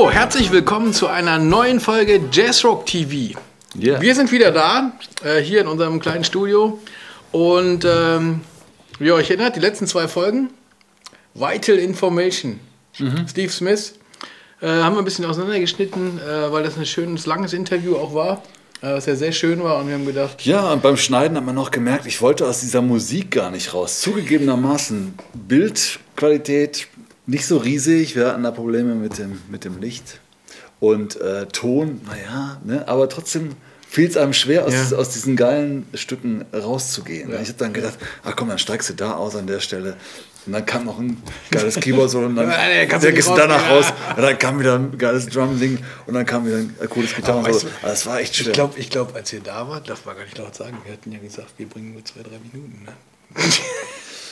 So, herzlich willkommen zu einer neuen Folge Jazzrock TV. Ja. Wir sind wieder da, äh, hier in unserem kleinen Studio. Und ähm, wie ihr euch erinnert, die letzten zwei Folgen, Vital Information, Steve Smith, äh, haben wir ein bisschen auseinandergeschnitten, äh, weil das ein schönes, langes Interview auch war, äh, was ja sehr schön war. Und wir haben gedacht, Ja, und beim Schneiden hat man noch gemerkt, ich wollte aus dieser Musik gar nicht raus. Zugegebenermaßen Bildqualität nicht so riesig, wir hatten da Probleme mit dem, mit dem Licht. Und äh, Ton, naja, ne, aber trotzdem fiel es einem schwer, aus, Ja. aus diesen geilen Stücken rauszugehen. Ich habe dann gedacht, ach komm, dann steigst du da aus an der Stelle. Und dann kam noch ein geiles Keyboard so und dann Ja, du gehst du danach raus. Und dann kam wieder ein geiles Drum-Ding und dann kam wieder ein cooles Gitarren. weißt So. du, das war echt schwer. ich glaube, ich glaub, als ihr da wart, darf man gar nicht laut sagen, wir hatten ja gesagt, wir bringen nur zwei, drei Minuten. Ne?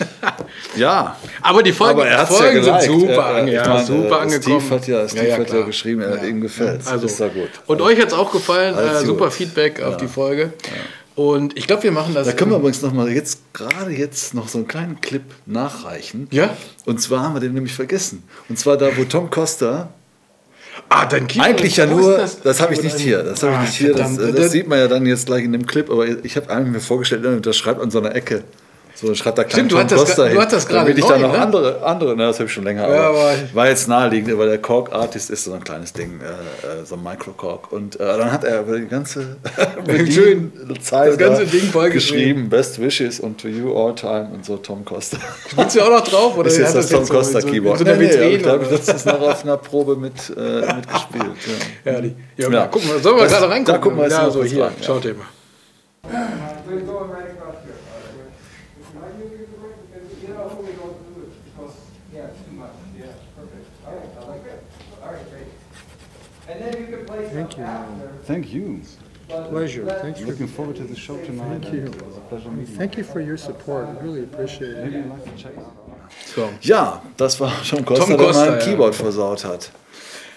ja, Aber die Folgen, Aber er Folgen ja sind super, Er- ange ja, super äh, angekommen. Steve hat ja, Steve hat ja geschrieben, er, ihm gefällt. Also, ist ja gut. Und euch hat es auch gefallen, äh, super gut. Feedback auf die Folge. Und ich glaube, wir machen das. Da können wir übrigens noch mal jetzt gerade jetzt noch so einen kleinen Clip nachreichen. Ja? Und zwar haben wir den nämlich vergessen. Und zwar da, wo Tom Costa ah, dein Keyboard eigentlich ja nur, das, habe ich Keyboard nicht hier, das habe ich Ah, nicht hier, das, das sieht man ja dann jetzt gleich in dem Clip, aber ich habe eigentlich mir vorgestellt, das schreibt an so einer Ecke. So, dann schreibt da Stimmt, du hattest Costa du hattest gerade Damit ich da noch ne? andere, andere, na, das habe ich schon länger, Ja, aber war jetzt naheliegend, weil der Kork Artist ist so ein kleines Ding, äh, äh, so ein Micro-Kork. Und äh, dann hat er über die ganze Schön. Zeit Das ganze da Ding geschrieben, Best Wishes und to you all time und so Tom Costa. Willst du auch noch drauf? Oder ist jetzt hat das Tom so- Costa so, so, Keyboard. So Nee, nee, aber Vitrine. ich das ist noch auf einer Probe mit, äh, mitgespielt. Ja. ja, die, ja, Ja. gucken wir, sollen wir Das- gerade reingucken? da gucken wir jetzt ja, mal so hier, rein, schaut ihr mal. And then you can play some after. Thank you. Pleasure. Thanks for, Looking forward to the show tonight. Thank you. It was a pleasure thank you for your support. Really appreciate it. So. Ja, das war Tom Costa, Tom der Costa, mein ja. Keyboard versaut hat.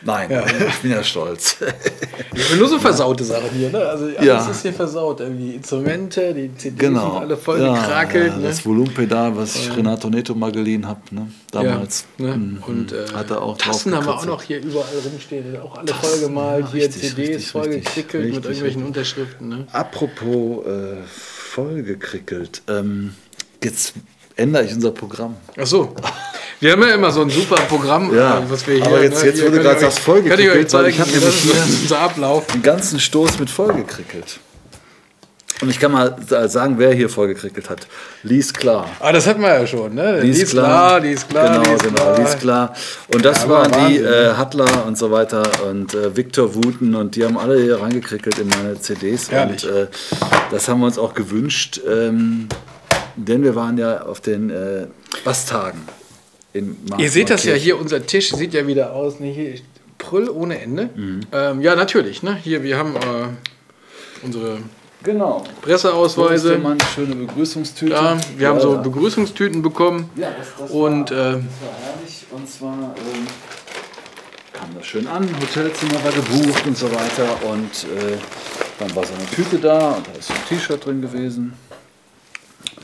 Nein, Ja. ich bin ja stolz. Ich will nur so versaute Sachen hier, ne? Also alles Ja. ist hier versaut. Die Instrumente, die CDs Genau. sind alle voll ja, gekrakelt. ja, ne? Das Volumenpedal, was ich Renato Neto mal geliehen habe, ne? damals. Ja, ne? Mhm. Und äh, hat er auch Tassen haben wir auch noch hier überall rumstehen. Auch alle vollgemalt. ja, hier richtig, CDs richtig, vollgekrickelt richtig, mit irgendwelchen richtig. Unterschriften. Ne? Apropos äh, vollgekrickelt. Ähm, jetzt ändere ich unser Programm. Ach so. Wir haben ja immer so ein super Programm, Ja, was wir hier. aber jetzt- jetzt, hier wo du gerade sagst, ich euch weil ich hab das nämlich hier- unser Ablauf. Den ganzen Stoß mit vollgekrickelt. Und ich kann mal sa- sagen, wer hier vollgekrickelt hat. Lies klar. Ah, das hatten wir ja schon, ne? Lies Die ist klar, die ist klar, Genau, die ist genau, klar. die ist klar. Und das Ja, waren die äh, Hattler und so weiter und äh, Victor Wooten und die haben alle hier reingekrickelt in meine CDs. Herrlich. Und äh, das haben wir uns auch gewünscht, ähm, denn wir waren ja auf den äh, Basstagen. In Ihr seht das ja hier, unser Tisch sieht ja wieder aus. Ne, hier Prüll ohne Ende. Mhm. Ähm, ja, natürlich. Ne? Hier, wir haben äh, unsere Genau. Presseausweise. Mann, schöne Begrüßungstüte. Ja, wir haben so Ja, Begrüßungstüten bekommen. Ja, das, das Und, war, äh, das war herrlich. Und zwar ähm, kam das schön an, Hotelzimmer war gebucht und so weiter. Und äh, dann war so eine Tüte da und da ist so ein T-Shirt drin gewesen.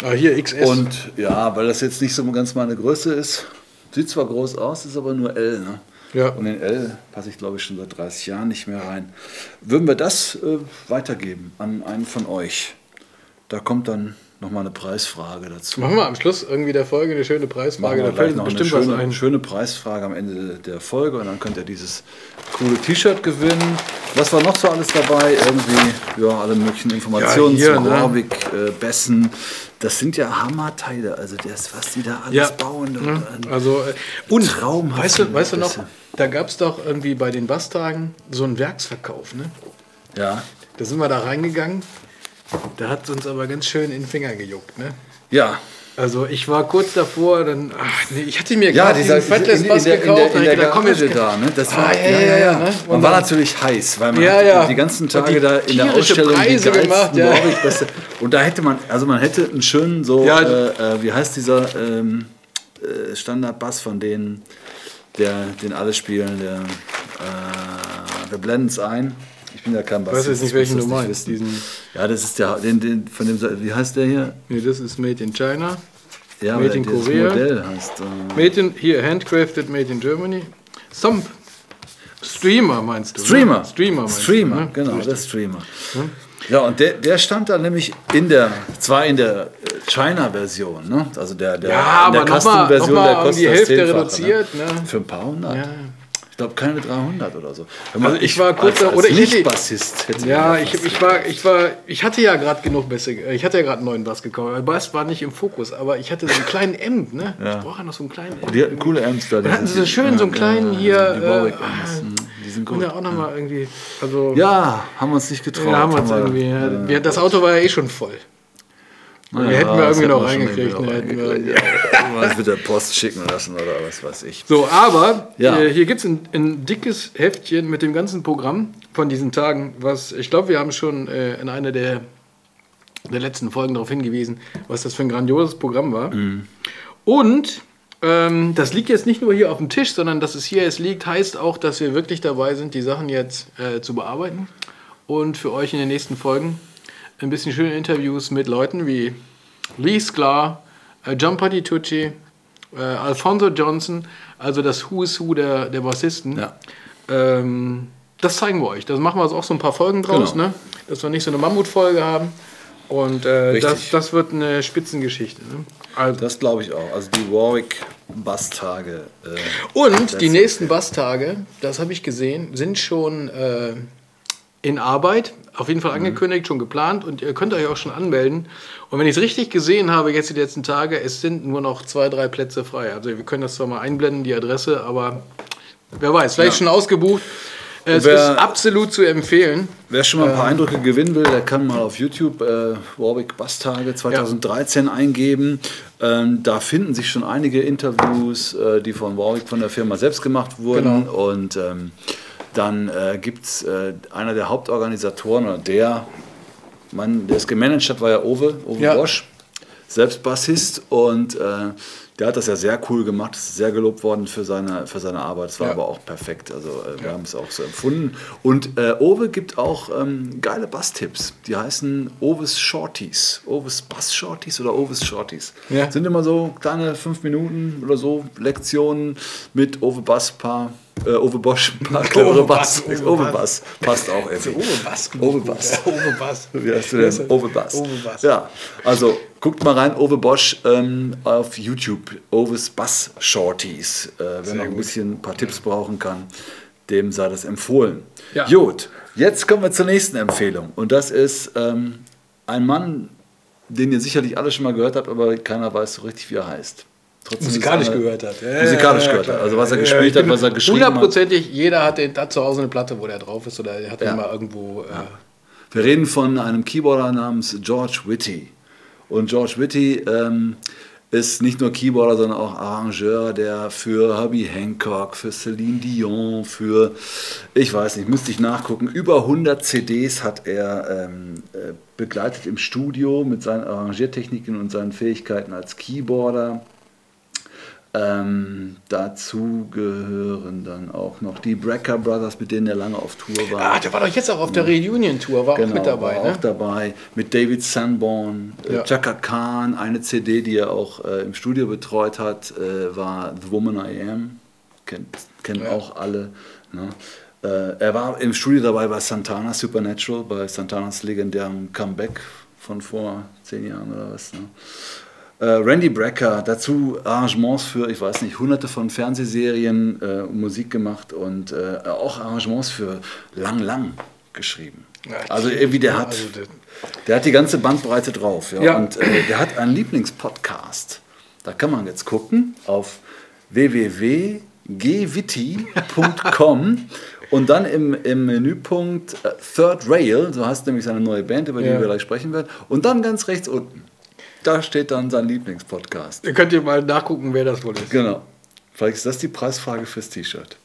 Ah, hier XS. Und ja, weil das jetzt nicht so ganz meine Größe ist, sieht zwar groß aus, ist aber nur L. Ne? Ja. Und in L passe ich glaube ich schon seit 30 Jahren nicht mehr rein. Würden wir das äh, weitergeben an einen von euch? Da kommt dann nochmal eine Preisfrage dazu. Machen wir am Schluss irgendwie der Folge eine schöne Preisfrage. Da fällt noch uns eine bestimmt was schöne, ein. schöne Preisfrage am Ende der Folge und dann könnt ihr dieses coole T-Shirt gewinnen. Was war noch so alles dabei? Irgendwie, ja, alle möglichen Informationen Ja, hier, zu ne? Warwick, äh, Bessen. Das sind ja Hammerteile, also das, was die da alles Ja. bauen. Und, Ne? und Also, äh, und Traumhaft. weißt du, weißt du noch, da gab es doch irgendwie bei den Basttagen so einen Werksverkauf. Ne? ja. Da sind wir da reingegangen. Da hat uns aber ganz schön in den Finger gejuckt. Ne? Ja, Also ich war kurz davor, dann, ach nee, ich hatte mir ja, gerade diesen Fatless Bass der, in gekauft. der, in da der ich komm, jetzt- Garage da, ne? Das Ah, war, ja, ja, ja, ne? Man war natürlich heiß, weil man Ja, ja. die ganzen Tage die da in der Ausstellung Preise die gemacht, ja. Warwick-Bässe. Und da hätte man, also man hätte einen schönen so, Ja. äh, äh, wie heißt dieser ähm, äh, Standardbass von denen, der, den alle spielen, der, äh, blenden es ein. Ich ja kein Bass. weiß jetzt nicht, welchen du meinst, Diesen, ja, das ist der, den, den, von dem, wie heißt der hier? Nee, das ist Made in China. Ja, Made aber in Korea. Modell heißt. Äh, Made in, hier, handcrafted, made in Germany. Thumb. Streamer meinst du? Streamer. Ne? Streamer meinst Streamer, du, ne? genau, der Streamer. Ja, und der, der stand da nämlich in der, zwar in der China-Version, ne? Also der, der, Ja, in der Custom-Version, der um kostet die das Hälfte Zehnfache, reduziert, ne? Für ein paar hundert. Ja. Ich glaube keine 300 oder so. Also ich war kurz als, als oder ich hätte Ja, ich, ich war, ich war, ich hatte ja gerade genug Bässe, äh, ich hatte ja gerade einen neuen Bass gekauft. Der Bass war nicht im Fokus, aber ich hatte so einen kleinen M, ne? Ich brauche ja noch so einen kleinen M. Die hatten coole Amps da. Da hatten sie so schön so einen kleinen hier. Die Warwick äh, Amps, mhm, die sind gut. ja auch nochmal irgendwie. Also, Ja, haben wir uns nicht getraut. da haben wir uns irgendwie. Ja, das Auto war ja eh schon voll. Wir hätten wir irgendwie noch reingekriegt, ne, hätten wir-. Ja, was mit der Post schicken lassen oder was weiß ich. So, aber Ja. äh, hier gibt es ein, ein dickes Heftchen mit dem ganzen Programm von diesen Tagen, was ich glaube, wir haben schon äh, in einer der, der letzten Folgen darauf hingewiesen, was das für ein grandioses Programm war. Und ähm, das liegt jetzt nicht nur hier auf dem Tisch, sondern dass es hier jetzt liegt, heißt auch, dass wir wirklich dabei sind, die Sachen jetzt äh, zu bearbeiten und für euch in den nächsten Folgen ein bisschen schöne Interviews mit Leuten wie Lee Sklar, äh, John Patitucci, äh, Alfonso Johnson, also das Who is Who der, der Bassisten. Ja. Ähm, das zeigen wir euch. Das machen wir jetzt auch so ein paar Folgen draus, Genau. ne? dass wir nicht so eine Mammutfolge haben. Und äh, das, das wird eine Spitzengeschichte. Ne? Also, Das glaube ich auch. Also die Warwick Basstage. Äh, und die nächsten Basstage, das habe ich gesehen, sind schon äh, in Arbeit. Auf jeden Fall Mhm. angekündigt, schon geplant und ihr könnt euch auch schon anmelden. Und wenn ich es richtig gesehen habe, jetzt die letzten Tage, es sind nur noch zwei, drei Plätze frei. Also wir können das zwar mal einblenden, die Adresse, aber wer weiß, vielleicht Ja. schon ausgebucht. Es Wer- ist absolut zu empfehlen. Wer schon mal ein paar Eindrücke gewinnen will, der kann mal auf YouTube äh, Warwick Basstage 2013 eingeben. Ähm, da finden sich schon einige Interviews, äh, die von Warwick von der Firma selbst gemacht wurden. Genau. Und ähm, dann äh, gibt es äh, einer der Hauptorganisatoren oder der Mann, der es gemanagt hat, war ja Owe, Owe Ja. Bosch, selbst Bassist. Und äh, der hat das ja sehr cool gemacht, ist sehr gelobt worden für seine, für seine Arbeit. Es war Ja. aber auch perfekt. Also äh, wir haben es auch so empfunden. Und äh, Owe gibt auch ähm, geile Basstipps. Die heißen Oves Shorties. Oves Bass Shorties oder Oves Shorties. Ja. Sind immer so kleine fünf Minuten oder so Lektionen mit Owe Bass, paar, äh, Owe Bosch, paar clevere Bass. Owe Bass. Passt auch irgendwie. Owe Bass. Owe Bass. Owe Bass. Wie heißt du denn? Owe Bass. Owe Bass. Ja, also guckt mal rein, Owe Bosch ähm, auf YouTube. Owe's Bass Shorties. Äh, wer noch ein gut. bisschen ein paar Tipps brauchen kann, dem sei das empfohlen. Ja. Gut, jetzt kommen wir zur nächsten Empfehlung. Und das ist ähm, ein Mann, den ihr sicherlich alle schon mal gehört habt, aber keiner weiß so richtig, wie er heißt. Trotzdem Musikalisch gehört hat. Ja, Musikalisch ja, gehört hat. Also was er gespielt hat, bin was er geschrieben hat. Hundertprozentig, jeder hat, den, hat zu Hause eine Platte, wo der drauf ist oder er hat Ja. mal irgendwo. Äh, Wir reden von einem Keyboarder namens George Whitty. Und George Whitty ähm, ist nicht nur Keyboarder, sondern auch Arrangeur, der für Herbie Hancock, für Celine Dion, für, ich weiß nicht, müsste ich nachgucken, über 100 CDs hat er ähm, äh, begleitet im Studio mit seinen Arrangiertechniken und seinen Fähigkeiten als Keyboarder. Ähm, dazu gehören dann auch noch die Brecker Brothers, mit denen er lange auf Tour war. ah, der war doch jetzt auch auf der Reunion-Tour, war auch mit dabei. Genau, war Ne? auch dabei. Mit David Sanborn, äh, Ja. Chaka Khan, eine CD, die er auch äh, im Studio betreut hat, äh, war The Woman I Am. Kennt, kennen Ja. auch alle. Ne? Äh, er war im Studio dabei bei Santana Supernatural, bei Santanas legendärem Comeback von vor zehn Jahren oder was. Ne? Äh, Randy Brecker, dazu Arrangements für, ich weiß nicht, hunderte von Fernsehserien, äh, Musik gemacht und äh, auch Arrangements für Lang Lang geschrieben. Ja, also irgendwie der hat, also der- der hat die ganze Bandbreite drauf. Ja? Ja. Und äh, der hat einen Lieblingspodcast. Da kann man jetzt gucken auf www.gwitti.com und dann im, im Menüpunkt äh, Third Rail, so heißt nämlich seine neue Band, über die wir gleich sprechen werden, und dann ganz rechts unten, da steht dann sein Lieblingspodcast. Ihr könnt ihr mal nachgucken, wer das wohl ist. Genau. Vielleicht ist das die Preisfrage fürs T-Shirt.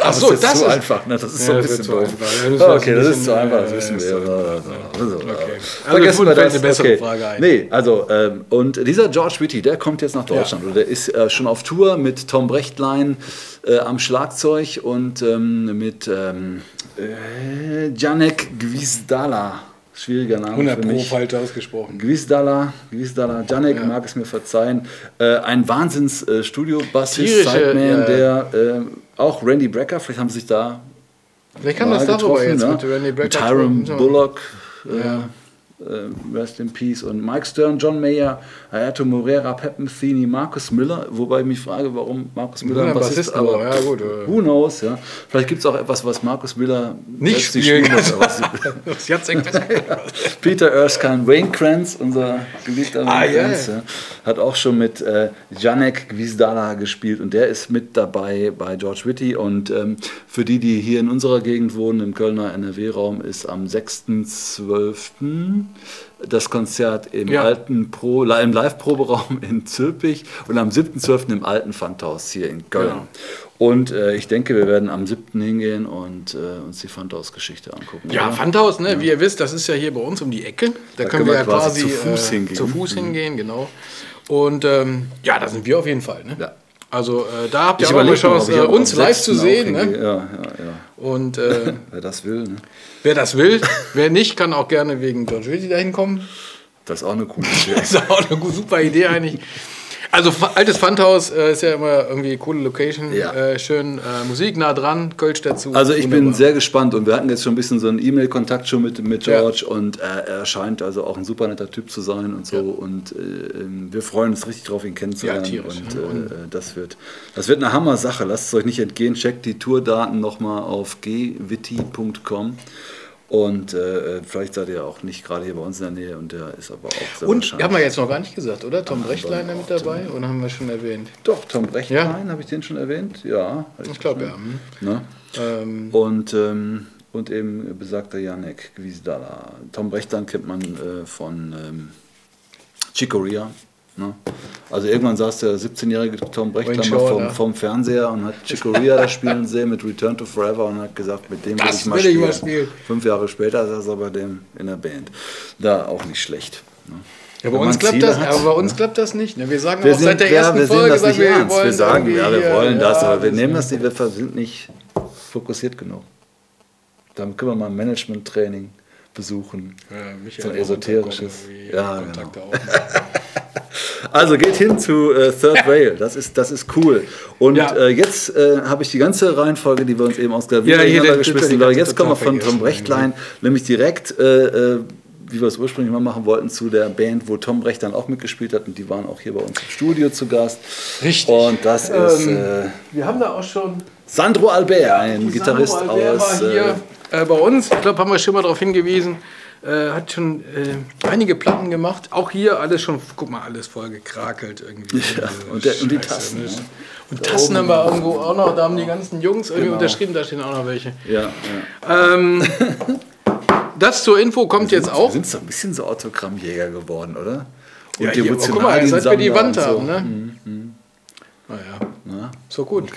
Ach so, das ist das zu ist- einfach. Ne? Das ist Ja, so ein bisschen doof. einfach. Ja, Ah, okay, das ist zu einfach, das ja, wissen ja, wir. ja. Also, Okay. Vergessen Also wir fällt das. eine bessere okay. Frage ein. Nee, also, ähm, und dieser George Whitty, der kommt jetzt nach Deutschland. Oder der ist äh, schon auf Tour mit Tom Brechtlein äh, am Schlagzeug und ähm, mit ähm, äh, Janek Gwizdala. Schwieriger Name 100 für Pro mich. falsch ausgesprochen. Gwizdala, Gwizdala, Janek mag es mir verzeihen. Äh, ein Wahnsinns äh, Tierische, Sideman, ja. der äh, auch Randy Brecker, vielleicht haben sie sich da Vielleicht kann mal das darüber jetzt ne? mit Randy Brecker. Tyron. Bullock, Ja. Äh, Rest in Peace, und Mike Stern, John Mayer, Hayato Moreira, Pep Metheny, Marcus Miller, wobei ich mich frage, warum Marcus Miller Ja, Bassist, Bassist, aber ja, gut, äh. who knows, ja. Vielleicht gibt es auch etwas, was Marcus Miller Nicht spielen muss, kann. Peter Erskine, Wayne Kranz, unser geliebter Wayne Ah, Kranz, ja. ja, hat auch schon mit äh, Janek Gwizdala gespielt und der ist mit dabei bei George Whitty und ähm, für die, die hier in unserer Gegend wohnen, im Kölner NRW-Raum, ist am 6.12. das Konzert im Ja. alten Pro, im Live-Proberaum in Zülpich und am 7.12. im alten Pfandhaus hier in Köln. Genau. Und äh, ich denke, wir werden am 7. hingehen und äh, uns die Pfandhaus-Geschichte angucken. Ja, oder? Ne? wie ihr wisst, das ist ja hier bei uns um die Ecke. Da, Da können wir ja quasi, zu Fuß äh, hingehen. zu Fuß hingehen, genau. Und ähm, ja, da sind wir auf jeden Fall. Ne? Ja. Also äh, da habt ihr Ich auch noch, Chance, äh, uns live 6. zu sehen. Ne? Ja, ja, ja. Und äh, Wer das will, ne? wer das will, wer nicht, kann auch gerne wegen George Whitty dahin kommen. Das ist auch eine coole Idee. Das ist auch eine super Idee eigentlich. Also altes Pfandhaus äh, ist ja immer irgendwie coole Location, Ja. äh, schön äh, Musik nah dran, Kölsch dazu. Also ich bin Wunderbar. sehr gespannt und wir hatten jetzt schon ein bisschen so einen E-Mail-Kontakt schon mit, mit Ja. George und äh, er scheint also auch ein super netter Typ zu sein und so und äh, ähm, wir freuen uns richtig drauf, ihn kennenzulernen Ja, und, äh, Und- das, wird, das wird eine Hammer-Sache, lasst es euch nicht entgehen, checkt die Tourdaten nochmal auf gwitti.com und äh, vielleicht seid ihr auch nicht gerade hier bei uns in der Nähe und der ist aber auch sehr Und haben wir jetzt noch gar nicht gesagt, oder? Tom Brechtlein da mit dabei? Oder haben wir schon erwähnt? Doch, Tom Brechtlein, Ja. habe ich den schon erwähnt? Ja. Ich glaube ja. hm. Ne? Ähm, Und, ähm, und eben besagter Janek Gwizdala. Tom Brechtlein kennt man äh, von ähm, Chicoria. Ne? Also irgendwann saß der 17-jährige Tom Brechtlein Wayne mal vom, ne? vom Fernseher und hat Chicoria da spielen sehen mit Return to Forever und hat gesagt, mit dem will Das ich mal will ich spielen. mal spielen. Fünf Jahre später saß er bei dem in der Band. Da auch nicht schlecht. Ne? ja, bei uns klappt das, hat, aber bei uns klappt das nicht. Ne? Wir sagen wir auch sind, seit der ja, ersten wir Folge, das nicht wir, ernst. wollen Wir sagen, ja, wir wollen das, ja, aber wir nehmen das nicht, wir sind nicht fokussiert genug. Dann können wir mal ein Management-Training besuchen. Ja, So ein esoterisches. Ja, genau. Also geht hin zu äh, Third Rail, das ist, das ist cool. Und Ja. äh, jetzt äh, habe ich die ganze Reihenfolge, die wir uns eben ausgedacht Ja, haben, hier, wieder den- geschmissen. den- jetzt kommen wir von Tom vergessen Brechtlein, nämlich direkt, äh, äh, wie wir es ursprünglich mal machen wollten, zu der Band, wo Tom Brecht dann auch mitgespielt hat. Und die waren auch hier bei uns im Studio zu Gast. Richtig. Und das ist Ähm, äh, Wir haben da auch schon Sandro Albert, ein Gitarrist Sandro Albert aus. war hier Äh, äh, bei uns. Ich glaube, haben wir schon mal darauf hingewiesen. Äh, hat schon äh, einige Platten gemacht. Auch hier alles schon, guck mal, alles voll gekrakelt irgendwie. Ja, Diese und der- und die Tassen, ne? Und Tassen haben wir irgendwo auch noch. Da haben die ganzen Jungs irgendwie Genau. unterschrieben. Da stehen auch noch welche. ja, ja. Ähm, das zur Info kommt jetzt Wir auch. sind so ein bisschen so Autogrammjäger geworden, oder? Und Ja, hier, oh, guck mal, seit wir die Wand so. haben, ne? Naja, Na? so gut.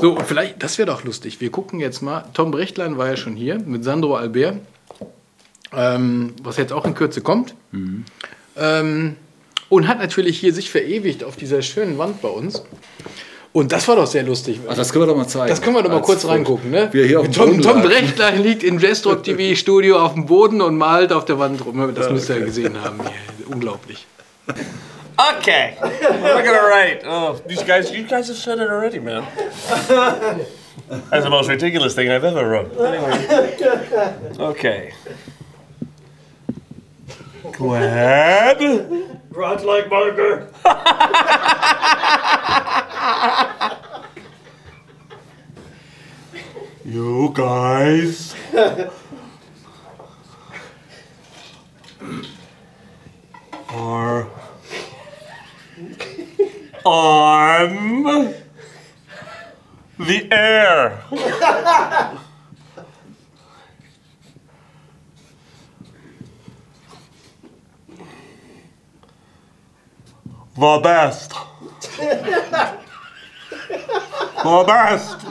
So, vielleicht, das wäre doch lustig. Wir gucken jetzt mal. Tom Brechtlein war ja schon hier mit Sandro Albert, ähm, was jetzt auch in Kürze kommt. Ähm, und hat natürlich hier sich verewigt auf dieser schönen Wand bei uns. Und das war doch sehr lustig. Ach, das können wir doch mal zeigen. Das können wir doch mal Als kurz Foto. reingucken. Ne? Wie er hier auf Tom, Tom. Brechtlein liegt im Jazzrock TV Studio auf dem Boden und malt auf der Wand rum. Das müsst ihr gesehen haben. Unglaublich. Okay. I'm not gonna write. Oh, these guys, you guys have said it already, man. That's the most ridiculous thing I've ever wrote. Anyway. Okay. Glad. Rod like burger. You guys. are on the air. the best. the best.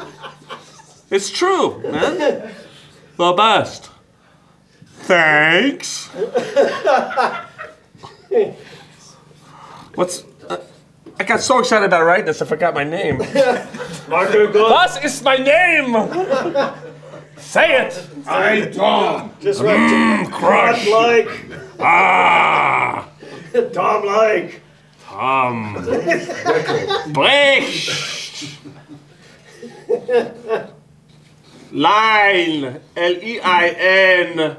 It's true, man. The best. Thanks. What's. I got so excited about writing this, I forgot my name. Marco good. Was is my name? Say it. I don't. Just right. Crush. Rod like. Ah. Tom like. Tom. Brecht. Line. L-E-I-N.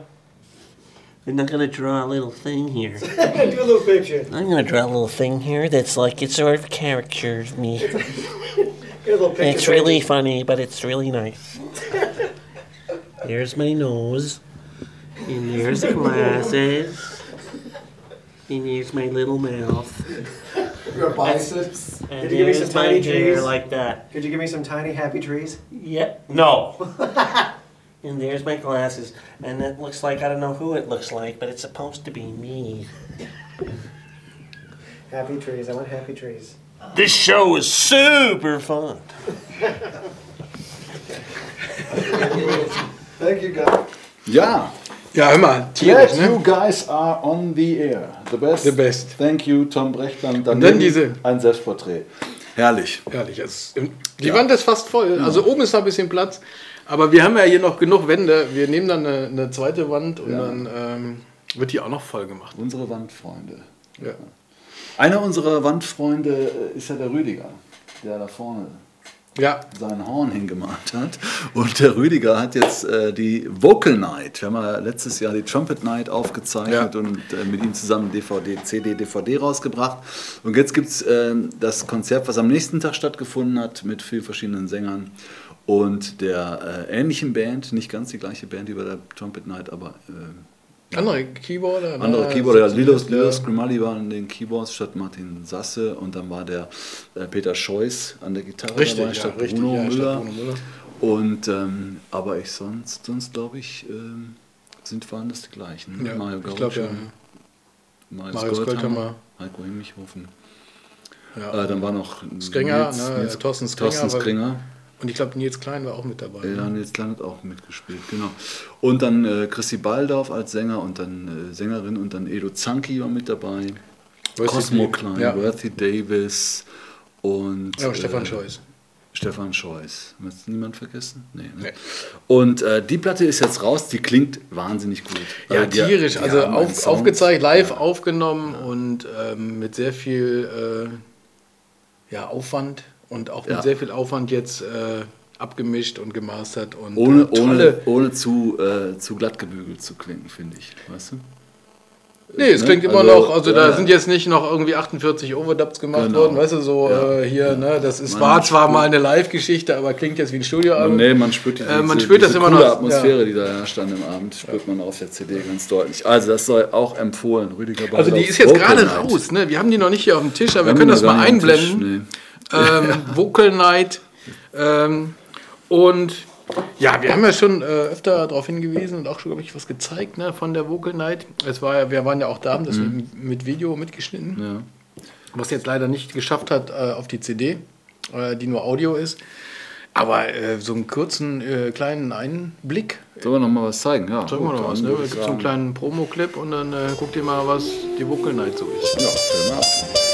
And I'm not gonna draw a little thing here. Do a little picture. I'm gonna draw a little thing here that's like it's sort of caricature of me. Get a little picture. It's really funny, but it's really nice. There's my nose. And there's the glasses. And there's my little mouth. Your biceps. And Could you give me some my tiny hair trees? like that. Could you give me some tiny happy trees? Yep. No. And there's my glasses. And it looks like I don't know who it looks like, but it's supposed to be me. Happy trees. I want happy trees. This show is super fun. Thank you, guys. Ja, Ja, hör mal, tierisch, Glad you guys are on the air. The best. The best. Thank you, Tom Brechtland. Dann, dann diese- Ein Selbstporträt. Herrlich. Herrlich. Es, die Wand ist fast voll. Also oben ist noch ein bisschen Platz. Aber wir haben ja hier noch genug Wände. Wir nehmen dann eine, eine zweite Wand und Ja. dann ähm, wird die auch noch voll gemacht. Unsere Wandfreunde. Ja. Einer unserer Wandfreunde äh, ist ja der Rüdiger, der da vorne ja. sein Horn hingemalt hat. Und der Rüdiger hat jetzt äh, die Vocal Night. Wir haben ja letztes Jahr die Trumpet Night aufgezeichnet Ja. und äh, mit ihm zusammen DVD, CD, DVD rausgebracht. Und jetzt gibt es äh, das Konzert, was am nächsten Tag stattgefunden hat, mit vier verschiedenen Sängern und der äh, ähnlichen Band, nicht ganz die gleiche Band wie bei der Trumpet Night, aber äh, Andere Keyboarder. andere ne? Keyboarder. Ja, Lilos. Lilos Grimaldi war an den Keyboards statt Martin Sasse und dann war der äh, Peter Scheuß an der Gitarre Richtig, dabei ja, statt richtig, Bruno ja, Müller. Bruno Müller. Und ähm, aber ich sonst, sonst glaube ich, ähm, sind waren das die gleichen. ne? Ja, Mario ich Gaucho, glaube, ja. Marius, Marius Goldhammer, Goldhammer. Heiko Himmichhofen. Ja. Äh, dann war noch Skringer, ne, Thorsten Skringer, Thorsten Skringer. Und ich glaube, Nils Klein war auch mit dabei. Ja, Nils Klein hat auch mitgespielt, genau. Und dann äh, Chrissy Baldorf als Sänger und dann äh, Sängerin und dann Edo Zanki war mit dabei. Worthy Cosmo Klein, ja. Worthy Davis und Ja, Stefan äh, Scheuß. Stefan Scheuß. Hat niemand vergessen? Nee. Ne? Nee. Und äh, die Platte ist jetzt raus, die klingt wahnsinnig gut. Ja, Also die- tierisch. die Also haben einen auf, aufgezeigt, live aufgenommen und ähm, mit sehr viel äh, ja, Aufwand und auch mit Ja. sehr viel Aufwand jetzt äh, abgemischt und gemastert und Ohne, äh, ohne, ohne zu, äh, zu glatt gebügelt zu klingen, finde ich. Weißt du? Nee, es ne? klingt immer Also, noch, also da ja. sind jetzt nicht noch irgendwie 48 Overdubs gemacht Genau. worden, weißt du, so Ja. äh, hier, ne, das ist, Man war zwar spürt- mal eine Live-Geschichte, aber klingt jetzt wie ein Studioalbum. Nee, man spürt, diese, Äh, man diese, spürt das diese immer noch, Atmosphäre, die da an dem Abend, spürt man auf der CD ganz deutlich. Also das soll auch empfohlen. Rüdiger Also die ist jetzt gerade raus, ne? Wir haben die noch nicht hier auf dem Tisch, aber wir haben können die das mal einblenden. Ähm, Vocal Night. Ähm, und ja, wir haben ja schon äh, öfter darauf hingewiesen und auch schon, glaube ich, was gezeigt ne, von der Vocal Night. Es war ja, wir waren ja auch da, haben das mit, mit Video mitgeschnitten, Ja. was jetzt leider nicht geschafft hat äh, auf die CD, äh, die nur Audio ist. Aber äh, so einen kurzen, äh, kleinen Einblick. Sollen wir noch mal was zeigen? Ja, Sagen wir noch was, ne? Es gibt so einen kleinen Promo-Clip und dann äh, guckt ihr mal, was die Vocal Night so ist. Ja, Film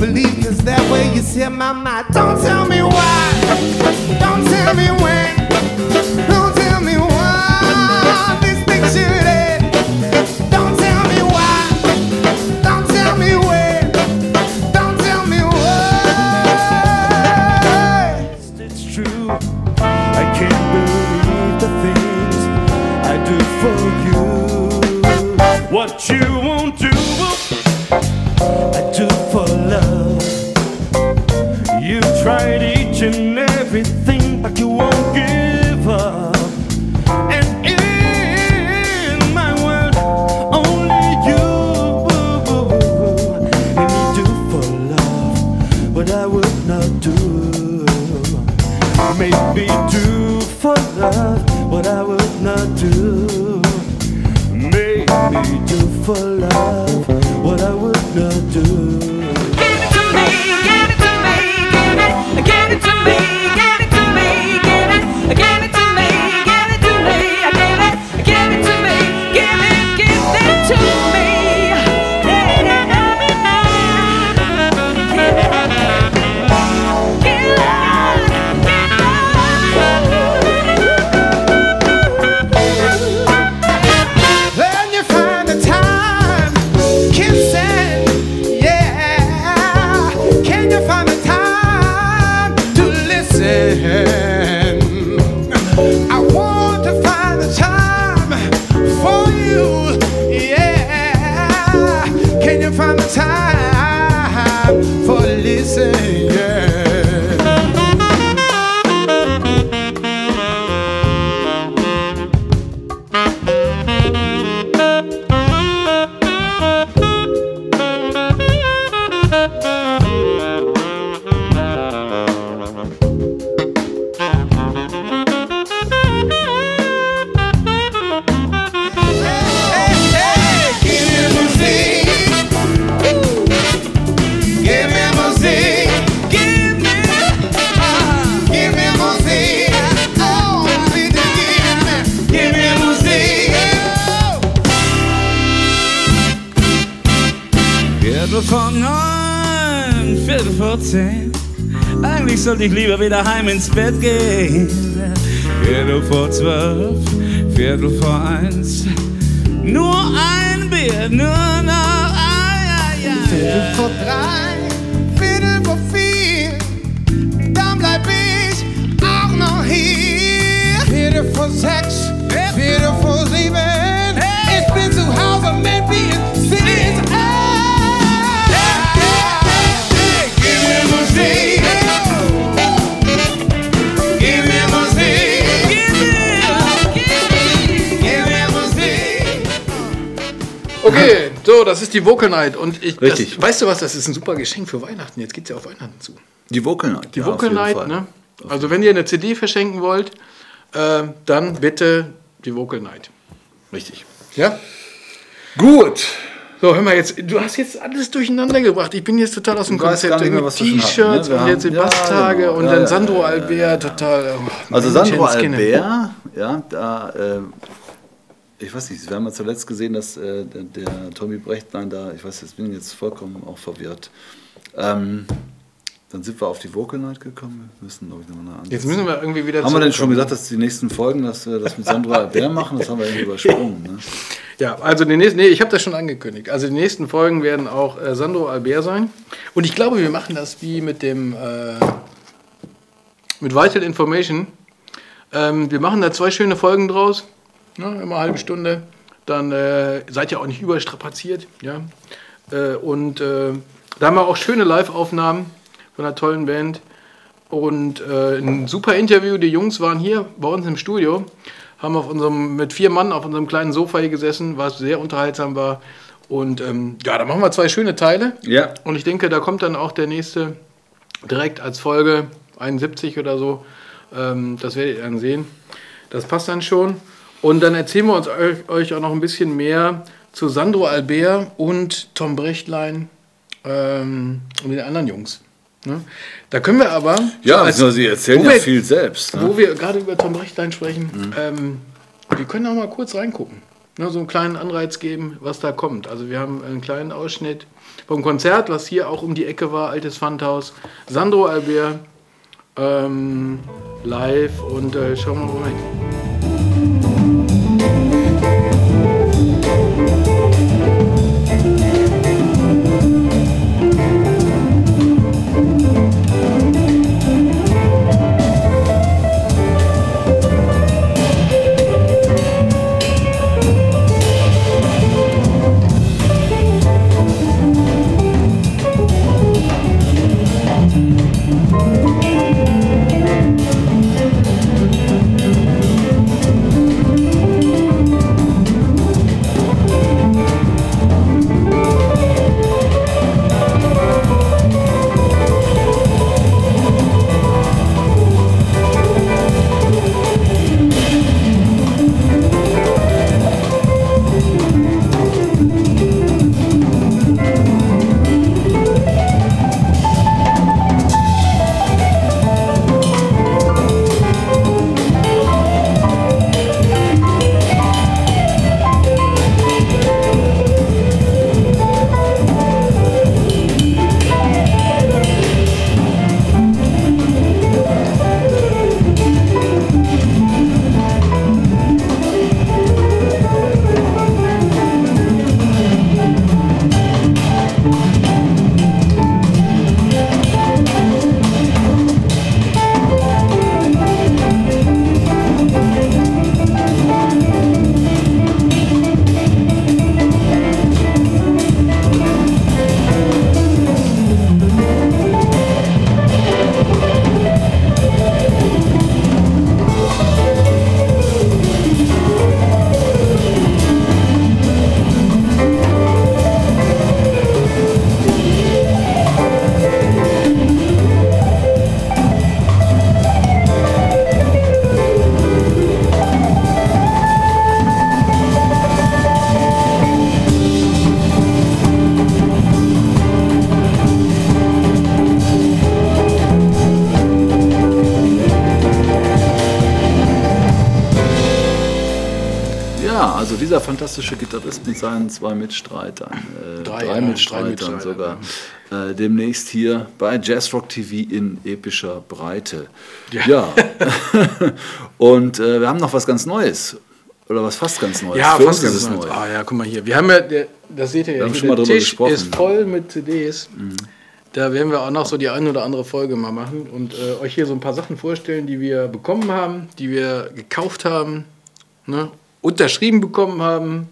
believe this. That way you set my mind. Don't tell me why. Don't tell me when. Yeah. I'm in gave Okay, so, das ist die Vocal Night. Und ich, Richtig. Das, weißt du was, das ist ein super Geschenk für Weihnachten. Jetzt geht es ja auf Weihnachten zu. Die Vocal Night. Die ja, Vocal Night, ne? Also wenn ihr eine CD verschenken wollt, äh, dann bitte die Vocal Night. Richtig. Ja? Gut. So, hör mal jetzt, du hast jetzt alles durcheinander gebracht. Ich bin jetzt total aus dem Ich weiß Konzept. schon T-Shirts ne? Und jetzt die haben- ja, Basstage genau. und Ja, dann Sandro Albert, total. oh, Also Sandro. Albert, ja, da, äh, ich weiß nicht, wir haben ja zuletzt gesehen, dass äh, der, der Tommy Brechtlein da, ich weiß jetzt, bin jetzt vollkommen auch verwirrt. Ähm, dann sind wir auf die Vocal Night gekommen. Wir müssen, glaube ich, nochmal eine Jetzt müssen wir irgendwie wieder Haben wir denn schon gesagt, dass die nächsten Folgen, dass wir das mit Sandro Albert machen? Das haben wir irgendwie übersprungen. Ne? Ja, also die nächsten, nee, ich habe das schon angekündigt. Also die nächsten Folgen werden auch äh, Sandro Albert sein. Und ich glaube, wir machen das wie mit dem äh, mit Vital Information. Ähm, wir machen da zwei schöne Folgen draus, ne, immer eine halbe Stunde. Dann äh, seid ihr auch nicht überstrapaziert, ja. Äh, und äh, da haben wir auch schöne Live-Aufnahmen von einer tollen Band. Und äh, ein super Interview. Die Jungs waren hier bei uns im Studio, haben auf unserem, mit vier Mann auf unserem kleinen Sofa hier gesessen, was sehr unterhaltsam war. Und ähm, ja, da machen wir zwei schöne Teile. Ja. Und ich denke, da kommt dann auch der nächste direkt als Folge 71 oder so. Ähm, das werdet ihr dann sehen. Das passt dann schon. Und dann erzählen wir uns euch, euch auch noch ein bisschen mehr zu Sandro Albert und Tom Brechtlein ähm, und den anderen Jungs. Ne? Da können wir aber. Ja, als- also sie erzählen ja wir- viel selbst. Ne? Wo wir gerade über Tom Brechtlein sprechen, ähm, wir können auch mal kurz reingucken. Ne, so einen kleinen Anreiz geben, was da kommt. Also wir haben einen kleinen Ausschnitt vom Konzert, was hier auch um die Ecke war, altes Pfandhaus. Sandro Albert ähm, live und äh, schauen wir mal rein. Fantastische Gitarrist mit seinen zwei Mitstreitern, äh, Drei, drei, ja, drei Mitstreitern Mitstreiter, sogar, äh, demnächst hier bei Jazzrock TV in epischer Breite. Ja. Ja. Und äh, wir haben noch was ganz Neues. Oder was fast ganz Neues. Ja, Für fast ganz ist es neu. neu. Ah ja, guck mal hier. Wir haben ja, das seht ihr ja, hier, schon mal der Tisch gesprochen. Mhm. ist voll mit CDs. Da werden wir auch noch so die eine oder andere Folge mal machen und äh, euch hier so ein paar Sachen vorstellen, die wir bekommen haben, die wir gekauft haben, ne? Unterschrieben bekommen haben,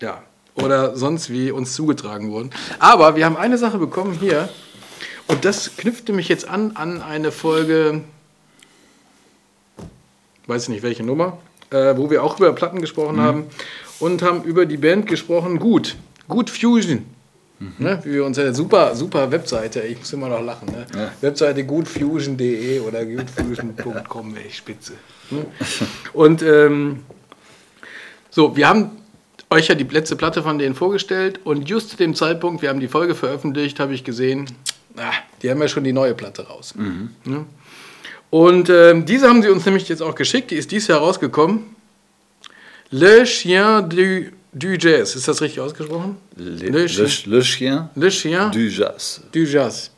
ja, oder sonst wie uns zugetragen wurden. Aber wir haben eine Sache bekommen hier und das knüpfte mich jetzt an an eine Folge, weiß nicht welche Nummer, äh, wo wir auch über Platten gesprochen haben und haben über die Band gesprochen. Gut, Gut Fusion. Ne, wie wir uns eine super, super Webseite, ich muss immer noch lachen, ne? Webseite goodfusion.de oder goodfusion.com, ey, spitze. Ne? Und ähm, so, wir haben euch ja die letzte Platte von denen vorgestellt und just zu dem Zeitpunkt, wir haben die Folge veröffentlicht, habe ich gesehen, ah, die haben ja schon die neue Platte raus. Ne? Und ähm, diese haben sie uns nämlich jetzt auch geschickt, die ist dieses Jahr rausgekommen. Le Chien du, du Jazz, ist das richtig ausgesprochen? Le, Le Chien. le Chien Le Chien du Jazz. du Jazz.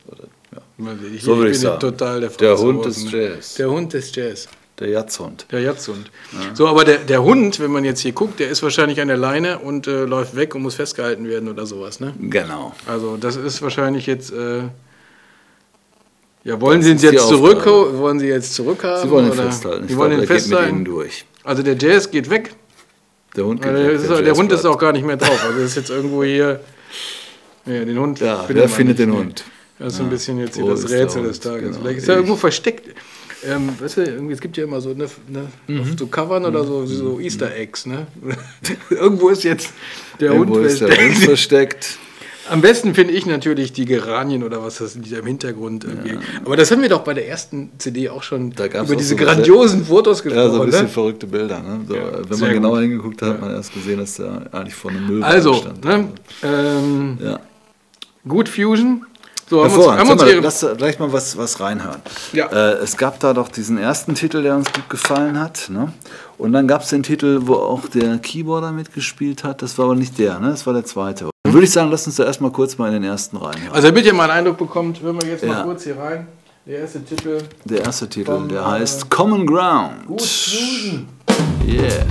Ich, So würde bin ich sagen. total der Der Hund ist ne? Jazz. Der Hund ist Jazz. Der Jatzhund. Der Jatzhund. So, aber der, der Hund, wenn man jetzt hier guckt, der ist wahrscheinlich an der Leine und äh, läuft weg und muss festgehalten werden oder sowas, ne? Genau. Also das ist wahrscheinlich jetzt. Äh, ja, wollen Sie ihn ist jetzt zurück, Aufgabe. wollen Sie jetzt zurückhaben? Sie wollen ihn festhalten. Ich Sie wollen ihn festhalten. durch. Also der Jazz geht weg. Der Hund geht Also weg, der, ist, der Jazz Hund ist bleibt. auch gar nicht mehr drauf. Also das ist jetzt irgendwo hier. Ja, den Hund. Ja, findet wer findet den? Hund? Das ist so ein bisschen jetzt hier Wo das ist der Rätsel des Tages. Genau. Vielleicht ist er irgendwo versteckt. Ähm, weißt du, irgendwie, es gibt ja immer so, ne, ne, auf so Covern oder so, Mhm. so Easter Eggs. Ne? irgendwo ist jetzt der Irgendwo Hund ist der versteckt. Hund versteckt. Am besten finde ich natürlich die Geranien oder was das sind, die da im Hintergrund irgendwie. Aber das haben wir doch bei der ersten CD auch schon über diese so- grandiosen Fotos gesprochen. Ja, so ein bisschen ne? verrückte Bilder. Ne? So, wenn sehr man genauer hingeguckt hat, hat man erst gesehen, dass der eigentlich vor einem Müll Also, stand. ne, ähm, Ja. gut Fusion. So, haben wir uns, Hervorragend. haben uns mal, lass da gleich mal was, was reinhören. Ja. Äh, es gab da doch diesen ersten Titel, der uns gut gefallen hat. Ne? Und dann gab es den Titel, wo auch der Keyboarder mitgespielt hat. Das war aber nicht der, ne? das war der zweite. Dann würde ich sagen, lass uns da erstmal kurz mal in den ersten reinhören. also damit ihr mal einen Eindruck bekommt, hören wir jetzt mal Ja. kurz hier rein. Der erste Titel. Der erste Titel, Vom, der äh, heißt Common Ground. Gut. Yeah.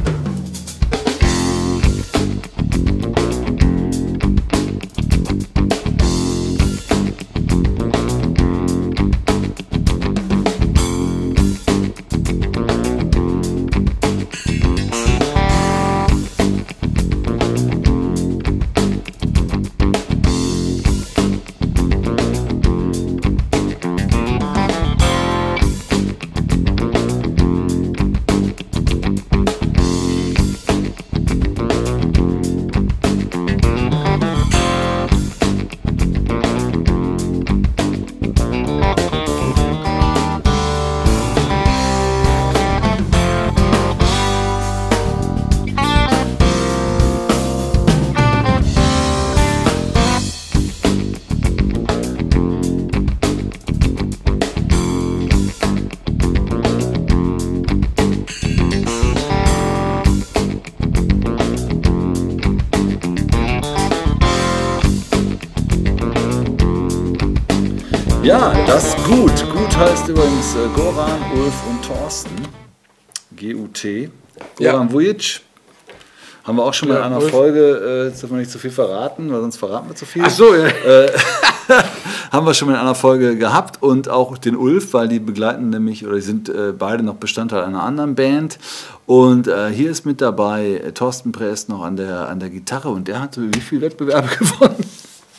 Äh, Goran, Ulf und Thorsten. G-U-T. Goran Ja. Vujic. Haben wir auch schon mal in Ja, einer Ulf. Folge, äh, jetzt dürfen wir nicht zu viel verraten, weil sonst verraten wir zu viel. Ach so, ja. Haben wir schon mal in einer Folge gehabt und auch den Ulf, weil die begleiten nämlich, oder die sind äh, beide noch Bestandteil einer anderen Band. Und äh, hier ist mit dabei äh, Thorsten Prest noch an der, an der Gitarre und der hatte wie viele Wettbewerbe gewonnen?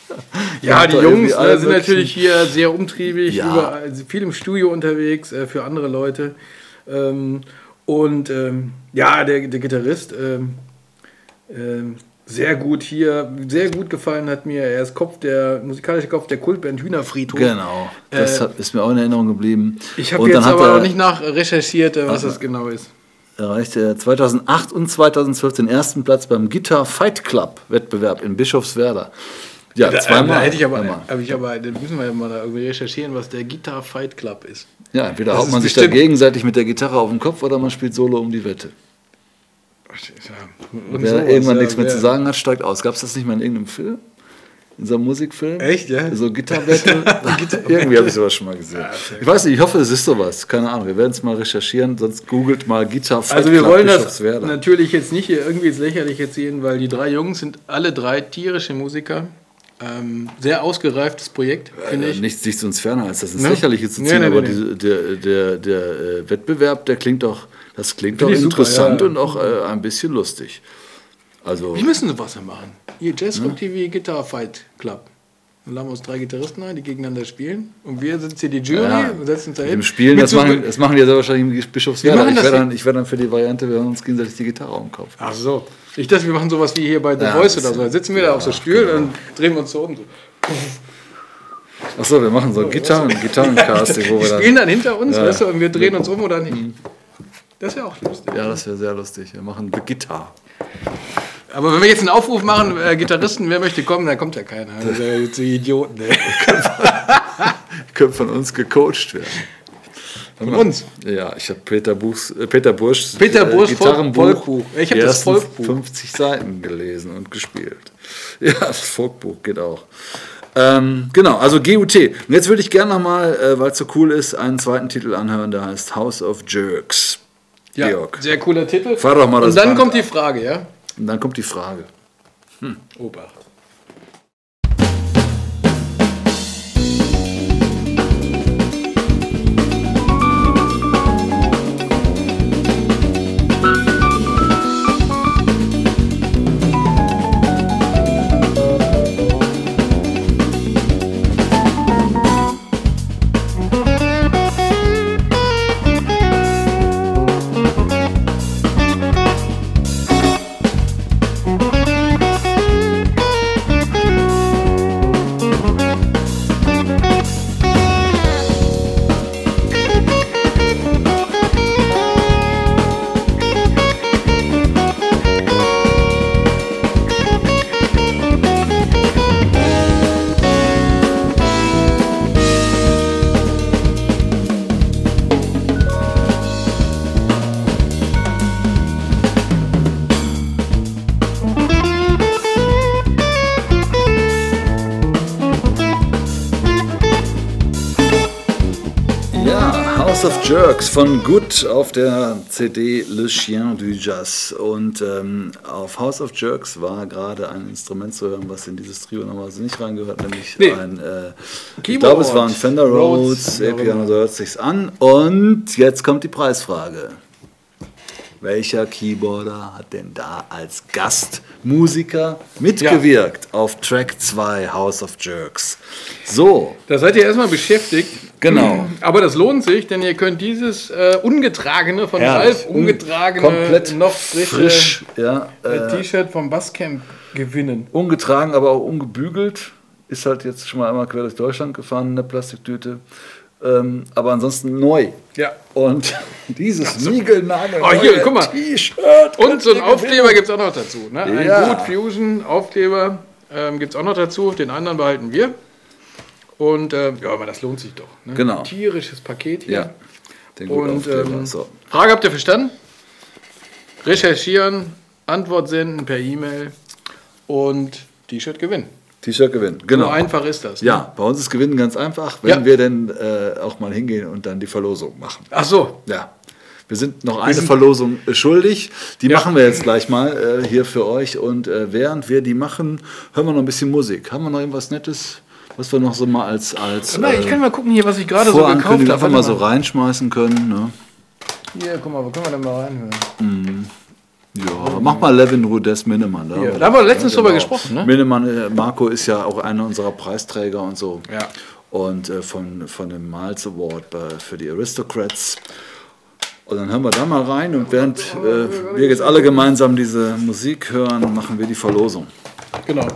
Ja, die Jungs äh, sind natürlich hier sehr umtriebig, Ja. überall, sind viel im Studio unterwegs äh, für andere Leute. Ähm, und ähm, ja, der, der Gitarrist, ähm, ähm, sehr gut hier, sehr gut gefallen hat mir. Er ist Kopf der, musikalische Kopf der Kultband Hühnerfriedhof. Genau, das Äh, hat, ist mir auch in Erinnerung geblieben. Ich habe jetzt aber er- auch nicht nach recherchiert, äh, was das genau ist. erreichte er 2008 und 2012 den ersten Platz beim Guitar Fight Club Wettbewerb in Bischofswerda. Ja, Da, zweimal. da hätte ich aber, Zweimal. hab ich aber, dann müssen wir ja mal da irgendwie recherchieren, was der Guitar Fight Club ist. Ja, entweder Das haut man sich da bestimmt- gegenseitig mit der Gitarre auf den Kopf oder man spielt Solo um die Wette. ja- und Wer sowas, irgendwann ja, nichts mehr wer- zu sagen hat, steigt aus. Gab es das nicht mal in irgendeinem Film? In so einem Musikfilm? Echt, ja? So Gitarbattle? Irgendwie habe ich sowas schon mal gesehen. Ich weiß nicht, ich hoffe, es ist sowas. Keine Ahnung. Wir werden es mal recherchieren, sonst googelt mal Gitar Fight Also wir Club wollen das natürlich jetzt nicht hier irgendwie ins Lächerliche ziehen, weil die drei Jungs sind alle drei tierische Musiker. Ähm, sehr ausgereiftes Projekt, finde Äh, ich. Nichts nichts uns ferner, als das ins Ne? Lächerliche zu Nee, ziehen, nee, aber nee, diese, der, der, der äh, Wettbewerb, der klingt doch, das klingt doch Finde ich super, interessant ja. und auch äh, ein bisschen lustig. Also, Wir müssen sowas ja machen. Hier Jazz Ne? TV Guitar Fight Club. Dann laden wir uns drei Gitarristen ein, die gegeneinander spielen. Und wir sitzen hier die Jury Ja, und setzen uns da hin. Spielen, das machen, das machen die ja sehr wahrscheinlich im machen Ich hier- dann, ich werde dann für die Variante, wir haben uns gegenseitig die Gitarre am Kopf. Ach so. Ich dachte, wir machen sowas wie hier bei The Ja, Voice oder so. Da sitzen wir da auf so Stühlen und drehen wir uns so um. So. Achso, wir machen so ein Gitarren, Gitarrencasting, wo wir spielen dann. dann hinter uns, Ja. weißt du, und wir drehen uns um oder nicht. Das wäre auch lustig. Ja, das wäre sehr lustig. Wir machen The Guitar. Aber wenn wir jetzt einen Aufruf machen, äh, Gitarristen, wer möchte kommen, dann kommt ja keiner. Das sind ja jetzt die Idioten. Ey. Können von uns gecoacht werden. Von uns? Ja, ich habe Peter, Buchs, äh, Peter Burschs Peter Burschs Gitarrenbuch, Volkbuch. Ich hab die das Volkbuch. 50 Seiten gelesen und gespielt. Ja, das Volkbuch geht auch. Ähm, genau, also GUT. Und jetzt würde ich gerne nochmal, äh, weil es so cool ist, einen zweiten Titel anhören, der heißt House of Jerks. Ja, Georg. sehr cooler Titel. Fahr doch mal das Und dann Band kommt die. Frage, ja? Und dann kommt die Frage. Obacht. Jerks von Good auf der CD Le Chien du Jazz. Und ähm, auf House of Jerks war gerade ein Instrument zu hören, was in dieses Trio normalerweise nicht reingehört, nämlich Nee. ein, äh, ich glaube, es war ein Fender Rhodes, E-Piano, so hört sich's an. Und jetzt kommt die Preisfrage. Welcher Keyboarder hat denn da als Gastmusiker mitgewirkt auf Track 2 House of Jerks? So, Da seid ihr erstmal beschäftigt. genau. Aber das lohnt sich, denn ihr könnt dieses äh, ungetragene von Herrlich. Ralf ungetragene, komplett noch frisch, ja, äh, äh, T-Shirt vom Basscamp gewinnen. ungetragen, aber auch ungebügelt. Ist halt jetzt schon mal einmal quer durch Deutschland gefahren in der Plastiktüte. Ähm, aber ansonsten neu. Ja. Und dieses Niegelnagel Oh, hier, guck mal. T-Shirt. Und so einen Aufkleber gibt es auch noch dazu. Ne? Ein Ja. Boot Fusion Aufkleber ähm, gibt es auch noch dazu. Den anderen behalten wir. Und ähm, ja, aber das lohnt sich doch. Ne? Genau. Ein tierisches Paket hier. Ja, den Und ähm, so. Frage habt ihr verstanden? Recherchieren, Antwort senden per E-Mail und T-Shirt gewinnen. T-Shirt gewinnen. So Genau. einfach ist das. Ne? Ja, bei uns ist Gewinnen ganz einfach, wenn Ja. wir denn äh, auch mal hingehen und dann die Verlosung machen. Ach so. Ja. Wir sind noch eine Verlosung äh, schuldig. Die machen wir jetzt gleich mal äh, hier für euch. Und äh, während wir die machen, hören wir noch ein bisschen Musik. Haben wir noch irgendwas Nettes, was wir noch so mal als, als Na, ich äh, kann mal gucken hier, was ich gerade so gekauft habe. einfach mal so reinschmeißen können. Ne? Hier, guck mal, wo können wir denn mal reinhören? Ja, mach mal Levin Rudess Minnemann. Hier, da haben wir letztens drüber gesprochen, ne? Minnemann, äh, Marco ist ja auch einer unserer Preisträger und so. Ja. Und äh, von, von dem Miles Award bei, für die Aristocrats. Und dann hören wir da mal rein und während äh, wir jetzt alle gemeinsam diese Musik hören, machen wir die Verlosung. Genau.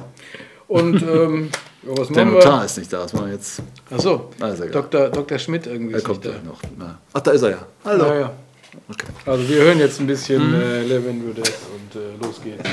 Und ähm, ja, was Der machen Notar wir? ist nicht da, das war jetzt. Achso, Ah, ist egal. Dr. Dr. Schmidt irgendwie. Er kommt gleich noch. Ach, da ist er ja. Hallo. Ja, ja. Okay. Also wir hören jetzt ein bisschen äh, Levin Rudess und äh, los geht's.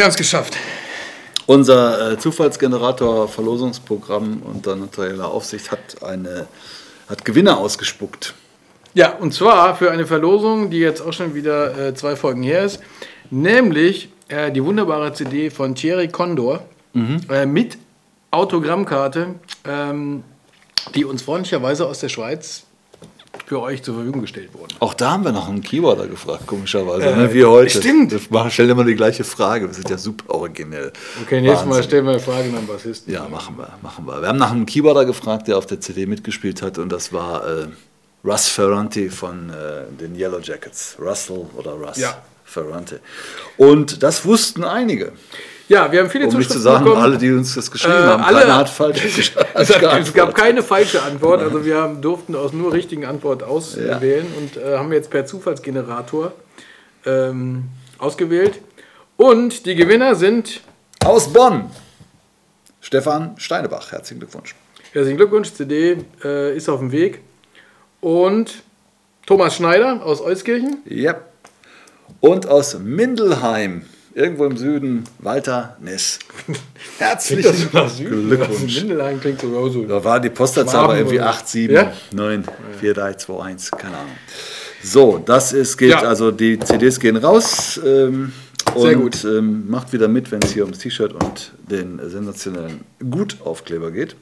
Wir haben es geschafft. Unser äh, Zufallsgenerator Verlosungsprogramm unter notarieller Aufsicht hat eine hat Gewinner ausgespuckt. Ja, und zwar für eine Verlosung, die jetzt auch schon wieder äh, zwei Folgen her ist, nämlich äh, die wunderbare CD von Thierry Condor äh, mit Autogrammkarte, ähm, die uns freundlicherweise aus der Schweiz für euch zur Verfügung gestellt wurde. Auch da haben wir noch einen Keyboarder gefragt, komischerweise, ne, wie heute. stimmt. Wir machen, stellen immer die gleiche Frage. Wir sind ja super originell. Okay, nächstes Mal stellen wir eine Frage an den Bassisten. Ja, machen wir, machen wir. Wir haben nach einem Keyboarder gefragt, der auf der CD mitgespielt hat, und das war äh, Russ Ferrante von äh, den Yellow Jackets. Russell oder Russ Ja. Ferrante. Und das wussten einige. Ja, wir haben viele Um nicht zu Zuschriften sagen, bekommen. alle, die uns das geschrieben Äh, haben, alle- keiner hat falsch Es, hat, es gab keine falsche Antwort, also wir haben, durften aus nur richtigen Antwort auswählen und äh, haben jetzt per Zufallsgenerator ähm, ausgewählt. Und die Gewinner sind, Aus Bonn. Stefan Steinebach, herzlichen Glückwunsch. herzlichen Glückwunsch, CD äh, ist auf dem Weg. Und Thomas Schneider aus Euskirchen. Ja. Und aus Mindelheim, irgendwo im Süden, Walter Ness. Herzlichen Glückwunsch. Mindelheim klingt sogar so. Da war die Postleitzahl war irgendwie oder- 87943221, keine Ahnung. So, das ist, geht, Ja. also die CDs gehen raus. Ähm, Sehr und gut. Ähm, macht wieder mit, wenn es hier ums T-Shirt und den sensationellen Gutaufkleber geht.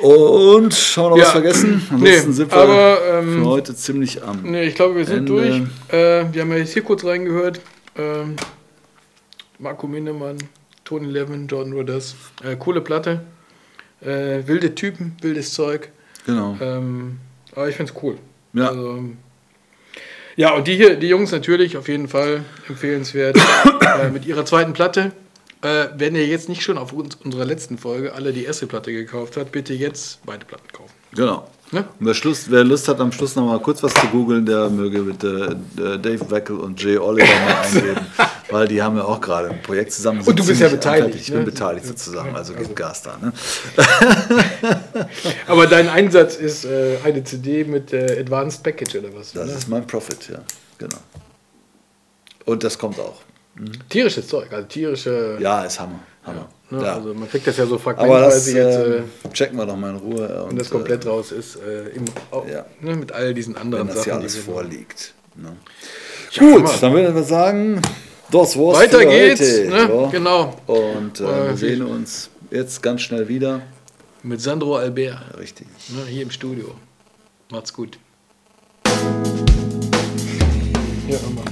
Und schauen wir noch Ja. was vergessen. Nee, Ansonsten sind wir aber, ähm, für heute ziemlich am. Nee, ich glaube, wir sind Ende. durch. Äh, wir haben ja jetzt hier kurz reingehört. Ähm, Marco Mindemann, Tony Levin, Jordan Rodgers. Äh, coole Platte. Äh, wilde Typen, wildes Zeug. Genau. Ähm, aber ich finde es cool. Ja. Also, ja, und die hier, die Jungs natürlich auf jeden Fall empfehlenswert. äh, mit ihrer zweiten Platte. Äh, wenn ihr jetzt nicht schon auf uns, unserer letzten Folge alle die erste Platte gekauft habt, bitte jetzt beide Platten kaufen. Genau. Ne? Und wer, Schluss, wer Lust hat, am Schluss noch mal kurz was zu googeln, der möge bitte äh, Dave Weckel und Jay Oliver mal eingeben, weil die haben ja auch gerade ein Projekt zusammen. Und du bist ja beteiligt, anfertig. Ich bin ne? beteiligt sozusagen, also gibt Gas da. Ne? Aber dein Einsatz ist äh, eine CD mit äh, Advanced Package oder was? Das ne? ist mein Profit, ja. Genau. Und das kommt auch. Tierisches Zeug, also tierische. Ja, ist Hammer. Hammer. ne? Ja. Also man kriegt das ja so Aber das fragmentweise jetzt, äh, äh, checken wir doch mal in Ruhe. wenn und, das komplett äh, raus ist, äh, im, au- Ja. ne, mit all diesen anderen wenn das Sachen. alles vorliegt. Ne? Gut, dann würden wir sagen, das war's Weiter für geht's, heute. ne? Ja. Genau. Und äh, wir Äh, sehen uns jetzt ganz schnell wieder. Mit Sandro Albert, Richtig. ne, hier im Studio. Macht's gut. Ja, Hammer.